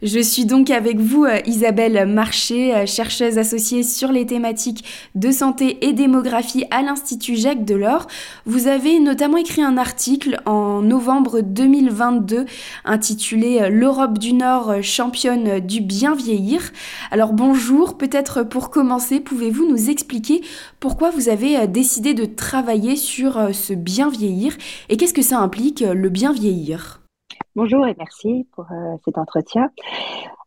Je suis donc avec vous, euh, Isabelle Marché, euh, chercheuse associée sur les thématiques de santé et démographie à l'Institut Jacques Delors. Vous avez notamment écrit un article en novembre 2022 intitulé euh, L'Europe du Nord championne du bien vieillir. Alors bonjour, peut-être pour commencer, pouvez-vous nous expliquer pourquoi vous avez décidé de travailler sur ce bien vieillir et qu'est-ce que ça implique le bien vieillir? Bonjour et merci pour euh, cet entretien.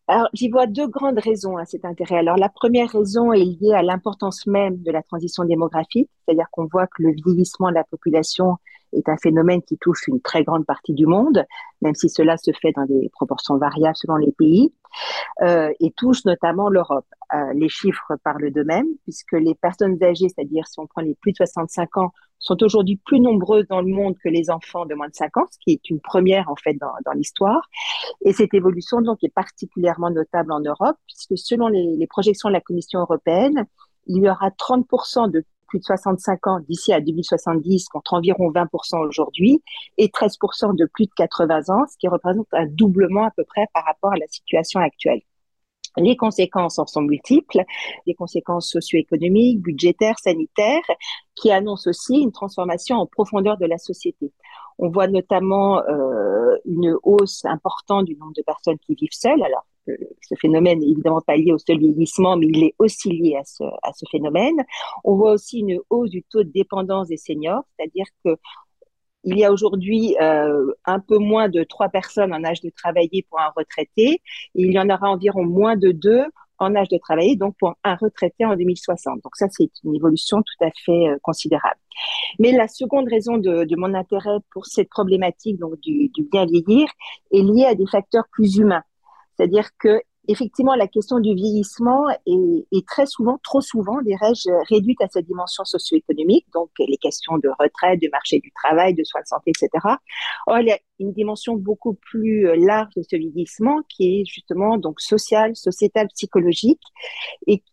Alors, j'y vois deux grandes raisons à cet intérêt. Alors, la première raison est liée à l'importance même de la transition démographique, c'est-à-dire qu'on voit que le vieillissement de la population est un phénomène qui touche une très grande partie du monde, même si cela se fait dans des proportions variables selon les pays, euh, et touche notamment l'Europe. Euh, les chiffres parlent d'eux-mêmes, puisque les personnes âgées, c'est-à-dire si on prend les plus de 65 ans, sont aujourd'hui plus nombreuses dans le monde que les enfants de moins de 5 ans, ce qui est une première en fait dans, dans l'histoire. Et cette évolution donc est particulièrement notable en Europe, puisque selon les, les projections de la Commission européenne, il y aura 30% de plus de 65 ans d'ici à 2070 contre environ 20% aujourd'hui et 13% de plus de 80 ans, ce qui représente un doublement à peu près par rapport à la situation actuelle. Les conséquences en sont multiples, des conséquences socio-économiques, budgétaires, sanitaires, qui annoncent aussi une transformation en profondeur de la société. On voit notamment euh, une hausse importante du nombre de personnes qui vivent seules. Alors, ce phénomène n'est évidemment pas lié au seul vieillissement, mais il est aussi lié à ce phénomène. On voit aussi une hausse du taux de dépendance des seniors, c'est-à-dire que il y a aujourd'hui euh, un peu moins de trois personnes en âge de travailler pour un retraité, et il y en aura environ moins de deux en âge de travailler, donc pour un retraité en 2060. Donc ça, c'est une évolution tout à fait euh, considérable. Mais la seconde raison de, de, mon intérêt pour cette problématique donc du, du bien vieillir est liée à des facteurs plus humains. C'est-à-dire que effectivement, la question du vieillissement est, très souvent, trop souvent, dirais-je, réduite à sa dimension socio-économique, donc les questions de retraite, de marché du travail, de soins de santé, etc. Or, il y a une dimension beaucoup plus large de ce vieillissement qui est justement donc sociale, sociétale, psychologique, et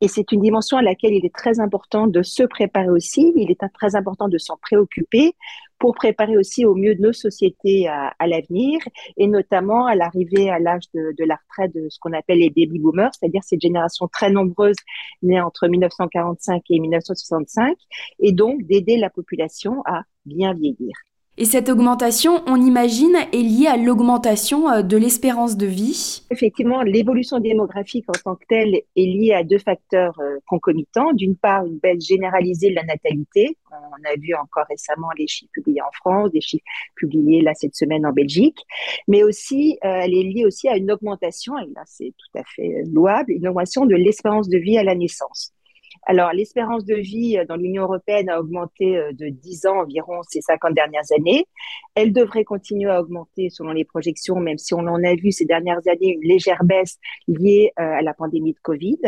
et c'est une dimension à laquelle il est très important de se préparer aussi. Il est très important de s'en préoccuper pour préparer aussi au mieux nos sociétés à, l'avenir et notamment à l'arrivée à l'âge de, de, la retraite de ce qu'on appelle les baby boomers, c'est-à-dire cette génération très nombreuse née entre 1945 et 1965 et donc d'aider la population à bien vieillir. Et cette augmentation, on imagine, est liée à l'augmentation euh, de l'espérance de vie Effectivement, l'évolution démographique en tant que telle est liée à deux facteurs euh, concomitants. D'une part, une baisse généralisée de la natalité. On a vu encore récemment les chiffres publiés en France, des chiffres publiés là cette semaine en Belgique. Mais aussi, euh, elle est liée aussi à une augmentation, et là c'est tout à fait louable, une augmentation de l'espérance de vie à la naissance. Alors, l'espérance de vie dans l'Union européenne a augmenté euh, de 10 ans environ ces 50 dernières années. Elle devrait continuer à augmenter selon les projections, même si on en a vu ces dernières années une légère baisse liée euh, à la pandémie de Covid.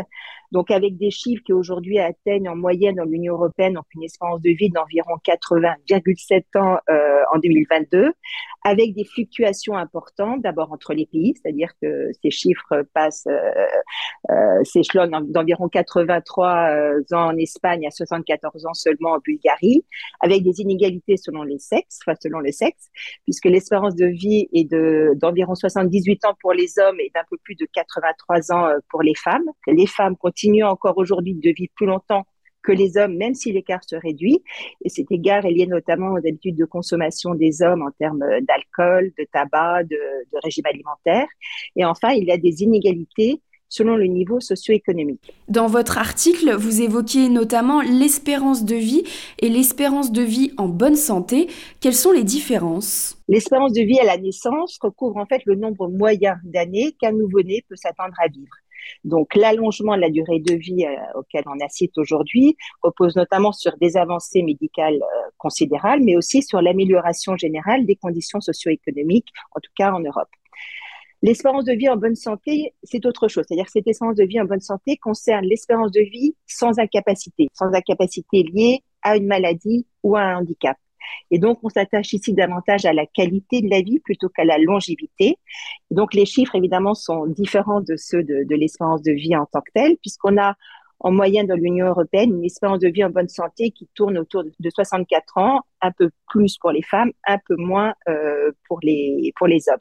Donc, avec des chiffres qui aujourd'hui atteignent en moyenne dans l'Union européenne donc une espérance de vie d'environ 80,7 ans euh, en 2022, avec des fluctuations importantes, d'abord entre les pays, c'est-à-dire que ces chiffres passent, euh, euh, s'échelonnent d'environ 83 euh, ans en Espagne à 74 ans seulement en Bulgarie, avec des inégalités selon les sexes, enfin selon les sexes, puisque l'espérance de vie est de d'environ 78 ans pour les hommes et d'un peu plus de 83 ans euh, pour les femmes. Les femmes continuent encore aujourd'hui de vivre plus longtemps que les hommes, même si l'écart se réduit. Et cet égard est lié notamment aux habitudes de consommation des hommes en termes d'alcool, de tabac, de, de régime alimentaire. Et enfin, il y a des inégalités selon le niveau socio-économique. Dans votre article, vous évoquez notamment l'espérance de vie et l'espérance de vie en bonne santé. Quelles sont les différences? L'espérance de vie à la naissance recouvre en fait le nombre moyen d'années qu'un nouveau-né peut s'attendre à vivre. Donc l'allongement de la durée de vie euh, auquel on assiste aujourd'hui repose notamment sur des avancées médicales euh, considérables, mais aussi sur l'amélioration générale des conditions socio-économiques, en tout cas en Europe. L'espérance de vie en bonne santé, c'est autre chose. C'est-à-dire cette espérance de vie en bonne santé concerne l'espérance de vie sans incapacité, sans incapacité liée à une maladie ou à un handicap. Et donc, on s'attache ici davantage à la qualité de la vie plutôt qu'à la longévité. donc, les chiffres, évidemment, sont différents de ceux de, l'espérance de vie en tant que telle, puisqu'on a en moyenne dans l'Union européenne une espérance de vie en bonne santé qui tourne autour de 64 ans, un peu plus pour les femmes, un peu moins euh, pour, les, pour les hommes.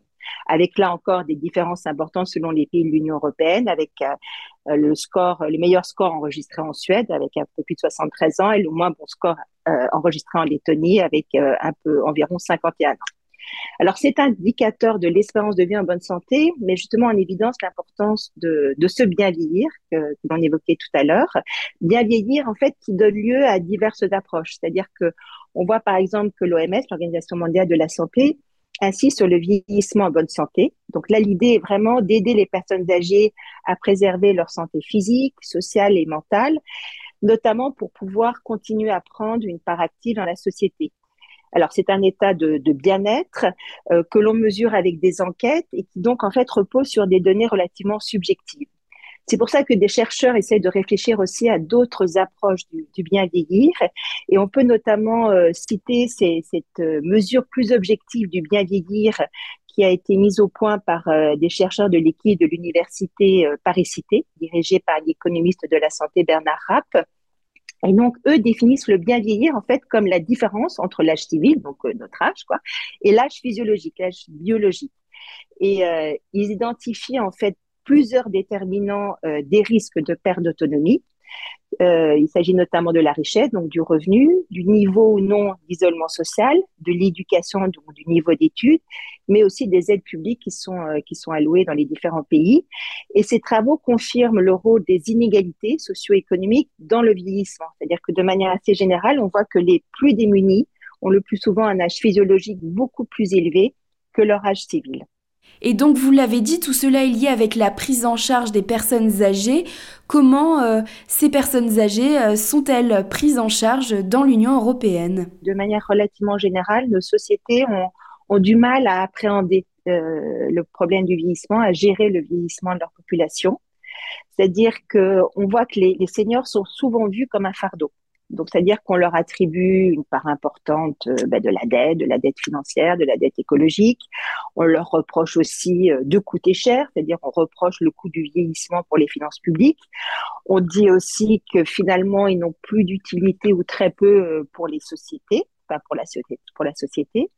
Avec là encore des différences importantes selon les pays de l'Union européenne, avec euh, le score, les meilleurs scores enregistrés en Suède avec un peu plus de 73 ans et le moins bon score enregistré en Lettonie avec un peu environ 51 ans. Alors, c'est un indicateur de l'espérance de vie en bonne santé, mais justement en évidence l'importance de, de ce bien vieillir que, que l'on évoquait tout à l'heure. Bien vieillir, en fait, qui donne lieu à diverses approches. C'est-à-dire que on voit par exemple que l'OMS, l'Organisation mondiale de la santé, insiste sur le vieillissement en bonne santé. Donc là, l'idée est vraiment d'aider les personnes âgées à préserver leur santé physique, sociale et mentale, notamment pour pouvoir continuer à prendre une part active dans la société. Alors c'est un état de, bien-être euh, que l'on mesure avec des enquêtes et qui donc en fait repose sur des données relativement subjectives. C'est pour ça que des chercheurs essaient de réfléchir aussi à d'autres approches du, bien vieillir. Et on peut notamment euh, citer cette euh, mesure plus objective du bien vieillir qui a été mise au point par des chercheurs de l'équipe de l'université Paris-Cité, dirigée par l'économiste de la santé Bernard Rapp, et donc, eux définissent le bien vieillir, en fait, comme la différence entre l'âge civil, donc euh, notre âge, quoi, et l'âge physiologique, l'âge biologique. Et euh, ils identifient, en fait, plusieurs déterminants euh, des risques de perte d'autonomie. Euh, il s'agit notamment de la richesse, donc du revenu, du niveau ou non d'isolement social, de l'éducation, donc du niveau d'études, mais aussi des aides publiques qui sont, euh, qui sont allouées dans les différents pays. Et ces travaux confirment le rôle des inégalités socio-économiques dans le vieillissement. C'est-à-dire que de manière assez générale, on voit que les plus démunis ont le plus souvent un âge physiologique beaucoup plus élevé que leur âge civil. Et donc, vous l'avez dit, tout cela est lié avec la prise en charge des personnes âgées. Comment euh, ces personnes âgées euh, sont-elles prises en charge dans l'Union européenne? De manière relativement générale, nos sociétés ont, ont du mal à appréhender euh, le problème du vieillissement, à gérer le vieillissement de leur population. C'est-à-dire qu'on voit que les, les seniors sont souvent vus comme un fardeau. Donc, c'est-à-dire qu'on leur attribue une part importante euh, bah, de la dette, de la dette financière, de la dette écologique. On leur reproche aussi euh, de coûter cher, c'est-à-dire on reproche le coût du vieillissement pour les finances publiques. On dit aussi que finalement, ils n'ont plus d'utilité ou très peu euh, pour les sociétés pour la, pour la société.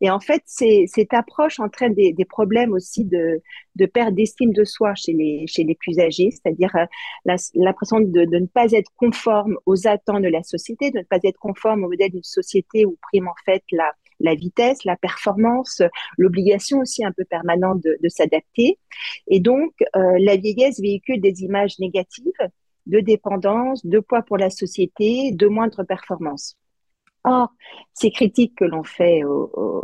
Et en fait, cette approche entraîne des, problèmes aussi de, de perte d'estime de soi chez les, chez les plus âgés, c'est-à-dire euh, l'impression de, de, ne pas être conforme aux attentes de la société, de ne pas être conforme au modèle d'une société où prime en fait la, la vitesse, la performance, l'obligation aussi un peu permanente de, de s'adapter. Et donc, euh, la vieillesse véhicule des images négatives de dépendance, de poids pour la société, de moindre performance. Or, ces critiques que l'on fait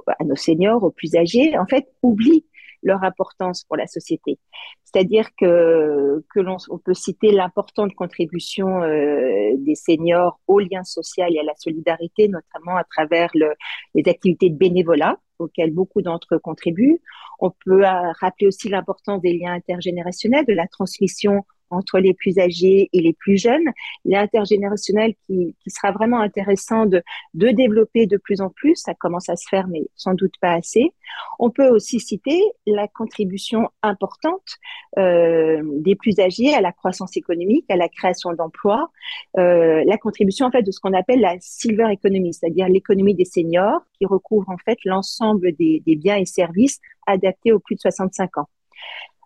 à nos seniors, aux plus âgés, en fait, oublient leur importance pour la société. C'est-à-dire que, que l'on on peut citer l'importante contribution euh, des seniors au lien social et à la solidarité, notamment à travers le, les activités de bénévolat auxquelles beaucoup d'entre eux contribuent. On peut euh, rappeler aussi l'importance des liens intergénérationnels, de la transmission entre les plus âgés et les plus jeunes, l'intergénérationnel qui, sera vraiment intéressant de, de développer de plus en plus. Ça commence à se faire, mais sans doute pas assez. On peut aussi citer la contribution importante euh, des plus âgés à la croissance économique, à la création d'emplois, euh, la contribution en fait de ce qu'on appelle la silver economy, c'est-à-dire l'économie des seniors qui recouvre en fait l'ensemble des, des biens et services adaptés aux plus de 65 ans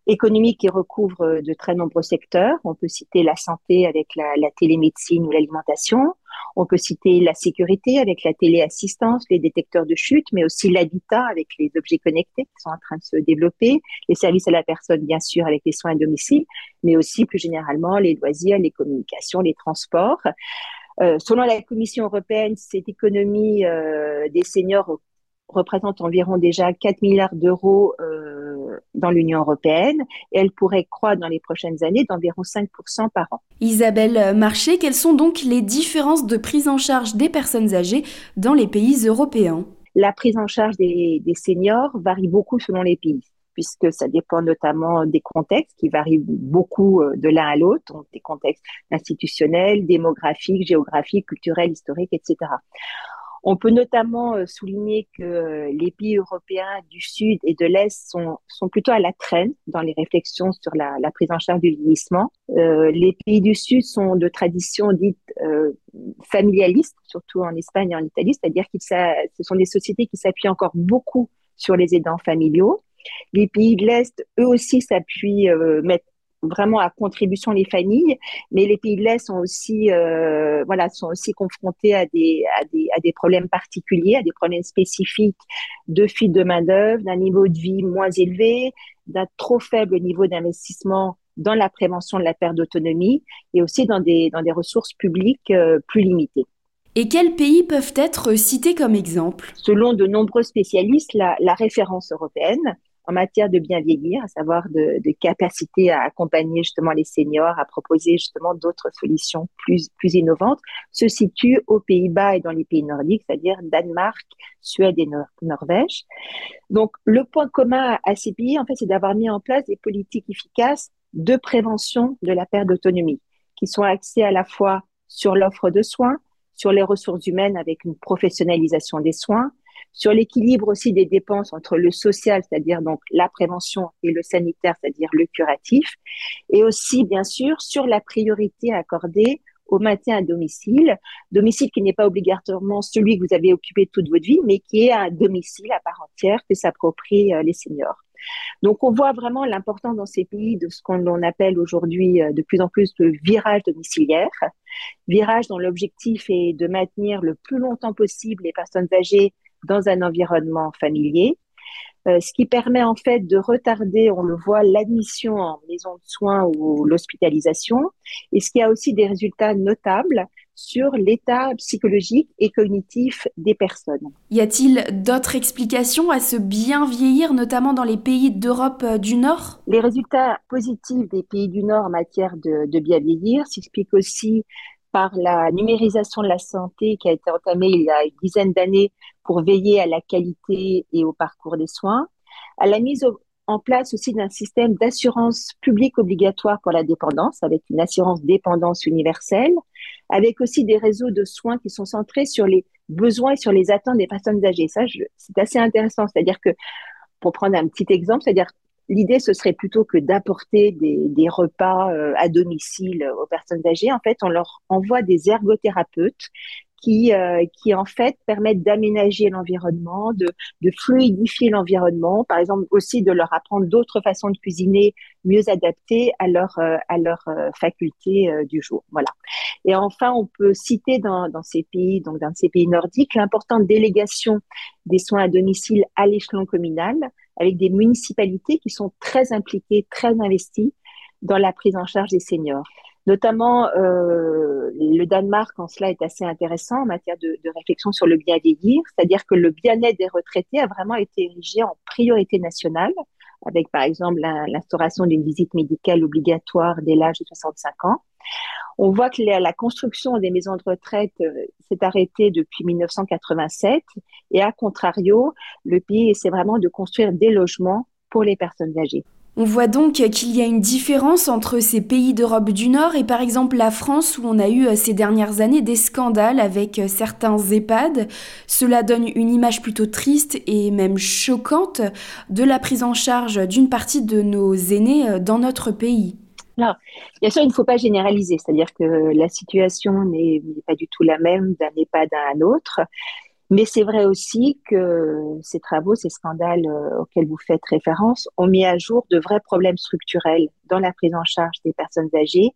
économique qui recouvre euh, de très nombreux secteurs. On peut citer la santé avec la, télémédecine ou l'alimentation. On peut citer la sécurité avec la téléassistance, les détecteurs de chute, mais aussi l'habitat avec les objets connectés qui sont en train de se développer, les services à la personne, bien sûr, avec les soins à domicile, mais aussi plus généralement les loisirs, les communications, les transports. Euh, selon la Commission européenne, cette économie euh, des seniors représente environ déjà 4 milliards d'euros euh, dans l'Union européenne. Et elle pourrait croître dans les prochaines années d'environ 5% par an. Isabelle Marché, quelles sont donc les différences de prise en charge des personnes âgées dans les pays européens? La prise en charge des, des seniors varie beaucoup selon les pays puisque ça dépend notamment des contextes qui varient beaucoup euh, de l'un à l'autre, donc des contextes institutionnels, démographiques, géographiques, culturels, historiques, etc On peut notamment euh, souligner que euh, les pays européens du Sud et de l'Est sont, sont plutôt à la traîne dans les réflexions sur la, prise en charge du vieillissement. Euh, les pays du Sud sont de tradition dite familialiste, surtout en Espagne et en Italie, c'est-à-dire que ce sont des sociétés qui s'appuient encore beaucoup sur les aidants familiaux. Les pays de l'Est, eux aussi, s'appuient, mettent vraiment à contribution les familles, mais les pays de l'Est sont aussi, euh, voilà, sont aussi confrontés à des, à, des, à des problèmes particuliers, à des problèmes spécifiques de fuite de main-d'œuvre, d'un niveau de vie moins élevé, d'un trop faible niveau d'investissement dans la prévention de la perte d'autonomie et aussi dans des, dans des ressources publiques euh, plus limitées. Et quels pays peuvent être cités comme exemple Selon de nombreux spécialistes, la, la référence européenne, en matière de bien vieillir, à savoir de, capacité à accompagner justement les seniors, à proposer justement d'autres solutions plus, plus innovantes, se situe aux Pays-Bas et dans les pays nordiques, c'est-à-dire Danemark, Suède et Nor Norvège. Donc, le point commun à ces pays, en fait, c'est d'avoir mis en place des politiques efficaces de prévention de la perte d'autonomie, qui sont axées à la fois sur l'offre de soins, sur les ressources humaines avec une professionnalisation des soins, sur l'équilibre aussi des dépenses entre le social, c'est-à-dire donc la prévention, et le sanitaire, c'est-à-dire le curatif, et aussi bien sûr sur la priorité accordée au maintien à domicile, domicile qui n'est pas obligatoirement celui que vous avez occupé toute votre vie, mais qui est un domicile à part entière que s'approprient euh, les seniors. Donc on voit vraiment l'importance dans ces pays de ce qu'on appelle aujourd'hui euh, de plus en plus le virage domiciliaire, virage dont l'objectif est de maintenir le plus longtemps possible les personnes âgées dans un environnement familier, euh, ce qui permet en fait de retarder, on le voit, l'admission en maison de soins ou l'hospitalisation, et ce qui a aussi des résultats notables sur l'état psychologique et cognitif des personnes. Y a-t-il d'autres explications à ce bien vieillir, notamment dans les pays d'Europe euh, du Nord? Les résultats positifs des pays du Nord en matière de, de bien vieillir s'expliquent aussi par la numérisation de la santé qui a été entamée il y a une dizaine d'années pour veiller à la qualité et au parcours des soins, à la mise en place aussi d'un système d'assurance publique obligatoire pour la dépendance, avec une assurance dépendance universelle, avec aussi des réseaux de soins qui sont centrés sur les besoins et sur les attentes des personnes âgées. Ça, c'est assez intéressant. C'est-à-dire que, pour prendre un petit exemple, c'est-à-dire l'idée, ce serait plutôt que d'apporter des, repas euh, à domicile aux personnes âgées. En fait, on leur envoie des ergothérapeutes qui, euh, qui en fait permettent d'aménager l'environnement, de, de fluidifier l'environnement, par exemple aussi de leur apprendre d'autres façons de cuisiner mieux adaptées à leur euh, à leur euh, faculté euh, du jour. Voilà. Et enfin, on peut citer dans, dans ces pays, donc dans ces pays nordiques, l'importante délégation des soins à domicile à l'échelon communal, avec des municipalités qui sont très impliquées, très investies dans la prise en charge des seniors. Notamment, euh, le Danemark en cela est assez intéressant en matière de, de réflexion sur le bien vieillir, c'est-à-dire que le bien-être des retraités a vraiment été érigé en priorité nationale, avec par exemple l'instauration d'une visite médicale obligatoire dès l'âge de 65 ans. On voit que la, construction des maisons de retraite euh, s'est arrêtée depuis 1987 et à contrario, le pays essaie vraiment de construire des logements pour les personnes âgées. On voit donc qu'il y a une différence entre ces pays d'Europe du Nord et par exemple la France où on a eu euh, ces dernières années des scandales avec euh, certains EHPAD. Cela donne une image plutôt triste et même choquante de la prise en charge d'une partie de nos aînés euh, dans notre pays. Alors, bien sûr, il ne faut pas généraliser, c'est-à-dire que la situation n'est pas du tout la même d'un EHPAD à un autre. Mais c'est vrai aussi que ces travaux, ces scandales euh, auxquels vous faites référence, ont mis à jour de vrais problèmes structurels dans la prise en charge des personnes âgées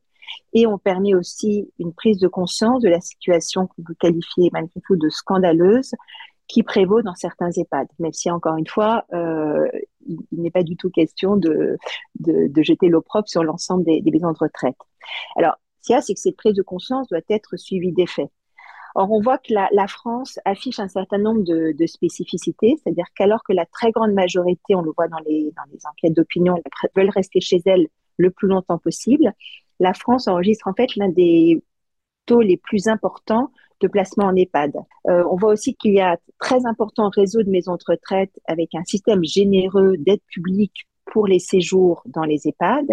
et ont permis aussi une prise de conscience de la situation que vous qualifiez malgré tout de scandaleuse qui prévaut dans certains EHPAD, même si encore une fois, euh, il, n'est pas du tout question de, jeter l'eau propre sur l'ensemble des, des maisons de retraite. Alors, ce qu'il y a, c'est que cette prise de conscience doit être suivie d'effets. Or, on voit que la, France affiche un certain nombre de, spécificités, c'est-à-dire qu'alors que la très grande majorité, on le voit dans les, dans les enquêtes d'opinion, veulent rester chez elles le plus longtemps possible, la France enregistre en fait l'un des taux les plus importants de placement en EHPAD. Euh, on voit aussi qu'il y a un très important réseau de maisons de retraite avec un système généreux d'aide publique pour les séjours dans les EHPAD.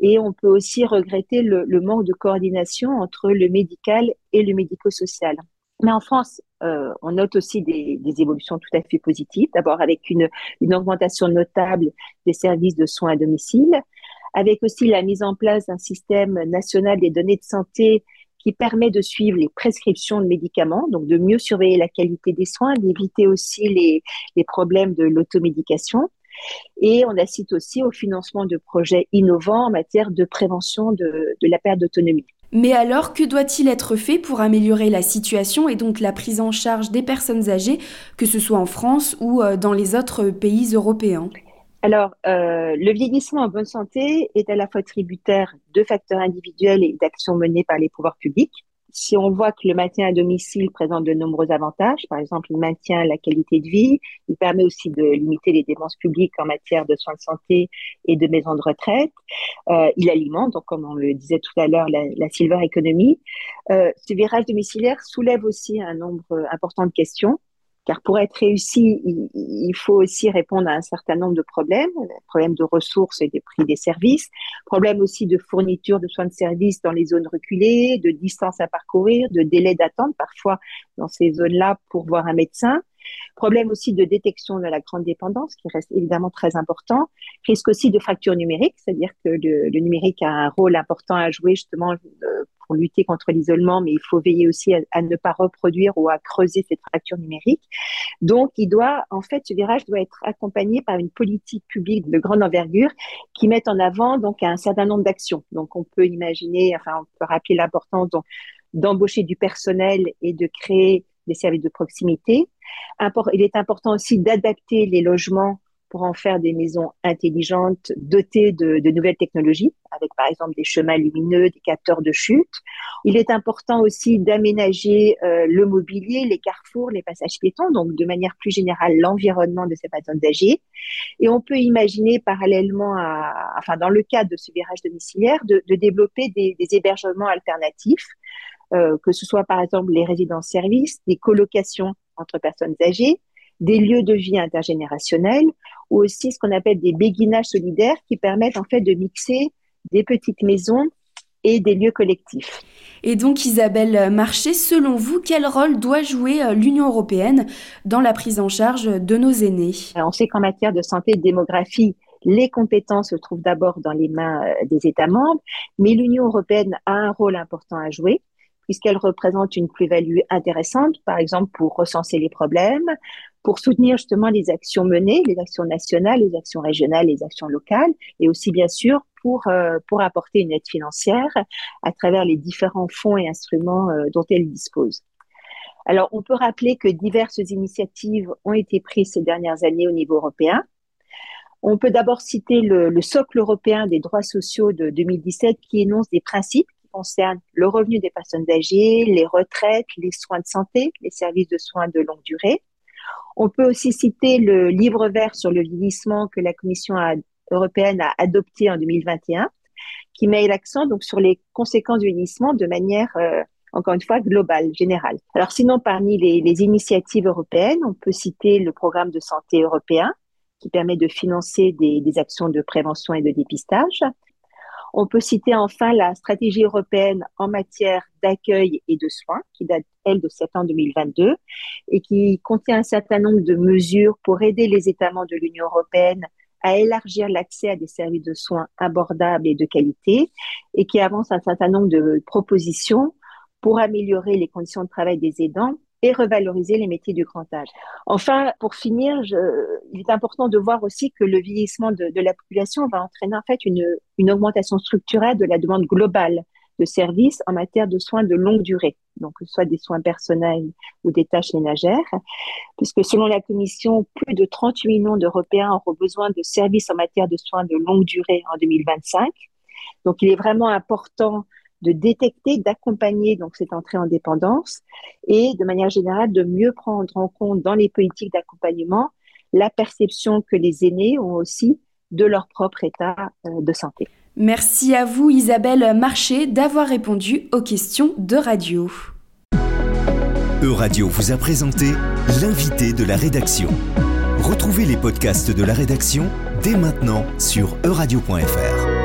Et on peut aussi regretter le, manque de coordination entre le médical et le médico-social. Mais en France, euh, on note aussi des, évolutions tout à fait positives. D'abord avec une, augmentation notable des services de soins à domicile, avec aussi la mise en place d'un système national des données de santé qui permet de suivre les prescriptions de médicaments, donc de mieux surveiller la qualité des soins, d'éviter aussi les problèmes de l'automédication. Et on assiste aussi au financement de projets innovants en matière de prévention de, de la perte d'autonomie. Mais alors, que doit-il être fait pour améliorer la situation et donc la prise en charge des personnes âgées, que ce soit en France ou euh, dans les autres pays européens? Alors, euh, le vieillissement en bonne santé est à la fois tributaire de facteurs individuels et d'actions menées par les pouvoirs publics. Si on voit que le maintien à domicile présente de nombreux avantages, par exemple, il maintient la qualité de vie, il permet aussi de limiter les dépenses publiques en matière de soins de santé et de maisons de retraite, euh, il alimente, donc comme on le disait tout à l'heure, la, la, silver economy. Euh, ce virage domiciliaire soulève aussi un nombre important de questions car pour être réussi, il, faut aussi répondre à un certain nombre de problèmes, problèmes de ressources et des prix des services, problèmes aussi de fourniture de soins de services dans les zones reculées, de distance à parcourir, de délai d'attente parfois dans ces zones-là pour voir un médecin, Problème aussi de détection de la grande dépendance, qui reste évidemment très important. Risque aussi de fracture numérique, c'est-à-dire que le, numérique a un rôle important à jouer justement euh, pour lutter contre l'isolement, mais il faut veiller aussi à, ne pas reproduire ou à creuser cette fracture numérique. Donc, il doit, en fait, ce virage doit être accompagné par une politique publique de grande envergure qui mette en avant donc un certain nombre d'actions. Donc, on peut imaginer, enfin, on peut rappeler l'importance d'embaucher du personnel et de créer des services de proximité. Il est important aussi d'adapter les logements pour en faire des maisons intelligentes dotées de, nouvelles technologies, avec par exemple des chemins lumineux, des capteurs de chute. Il est important aussi d'aménager euh, le mobilier, les carrefours, les passages piétons, donc de manière plus générale l'environnement de ces personnes âgées. Et on peut imaginer parallèlement enfin dans le cadre de ce virage domiciliaire, de, développer des hébergements alternatifs euh, que ce soit par exemple les résidences-services, des colocations entre personnes âgées, des lieux de vie intergénérationnels ou aussi ce qu'on appelle des béguinages solidaires qui permettent en fait de mixer des petites maisons et des lieux collectifs. Et donc Isabelle Marché, selon vous, quel rôle doit jouer euh, l'Union européenne dans la prise en charge de nos aînés? On sait qu'en matière de santé et de démographie, les compétences se trouvent d'abord dans les mains euh, des États membres, mais l'Union européenne a un rôle important à jouer puisqu'elle représente une plus-value intéressante, par exemple pour recenser les problèmes, pour soutenir justement les actions menées, les actions nationales, les actions régionales, les actions locales, et aussi bien sûr pour, euh, pour apporter une aide financière à travers les différents fonds et instruments euh, dont elle dispose. Alors, on peut rappeler que diverses initiatives ont été prises ces dernières années au niveau européen. On peut d'abord citer le, le, socle européen des droits sociaux de 2017 qui énonce des principes concerne le revenu des personnes âgées, les retraites, les soins de santé, les services de soins de longue durée. On peut aussi citer le livre vert sur le vieillissement que la Commission européenne a adopté en 2021, qui met l'accent donc sur les conséquences du vieillissement de manière euh, encore une fois globale, générale. Alors sinon, parmi les, initiatives européennes, on peut citer le programme de santé européen qui permet de financer des actions de prévention et de dépistage. On peut citer enfin la stratégie européenne en matière d'accueil et de soins, qui date, elle, de septembre 2022, et qui contient un certain nombre de mesures pour aider les États membres de l'Union européenne à élargir l'accès à des services de soins abordables et de qualité, et qui avance un certain nombre de propositions pour améliorer les conditions de travail des aidants revaloriser les métiers du grand âge. Enfin, pour finir, il est important de voir aussi que le vieillissement de, la population va entraîner en fait une, une, augmentation structurelle de la demande globale de services en matière de soins de longue durée, donc soit des soins personnels ou des tâches ménagères, puisque selon la Commission, plus de 38 millions d'Européens auront besoin de services en matière de soins de longue durée en 2025. Donc, il est vraiment important de détecter, d'accompagner donc cette entrée en dépendance et de manière générale de mieux prendre en compte dans les politiques d'accompagnement la perception que les aînés ont aussi de leur propre état euh, de santé. Merci à vous Isabelle Marché d'avoir répondu aux questions de radio. E-Radio vous a présenté l'invité de la rédaction. Retrouvez les podcasts de la rédaction dès maintenant sur euradio.fr.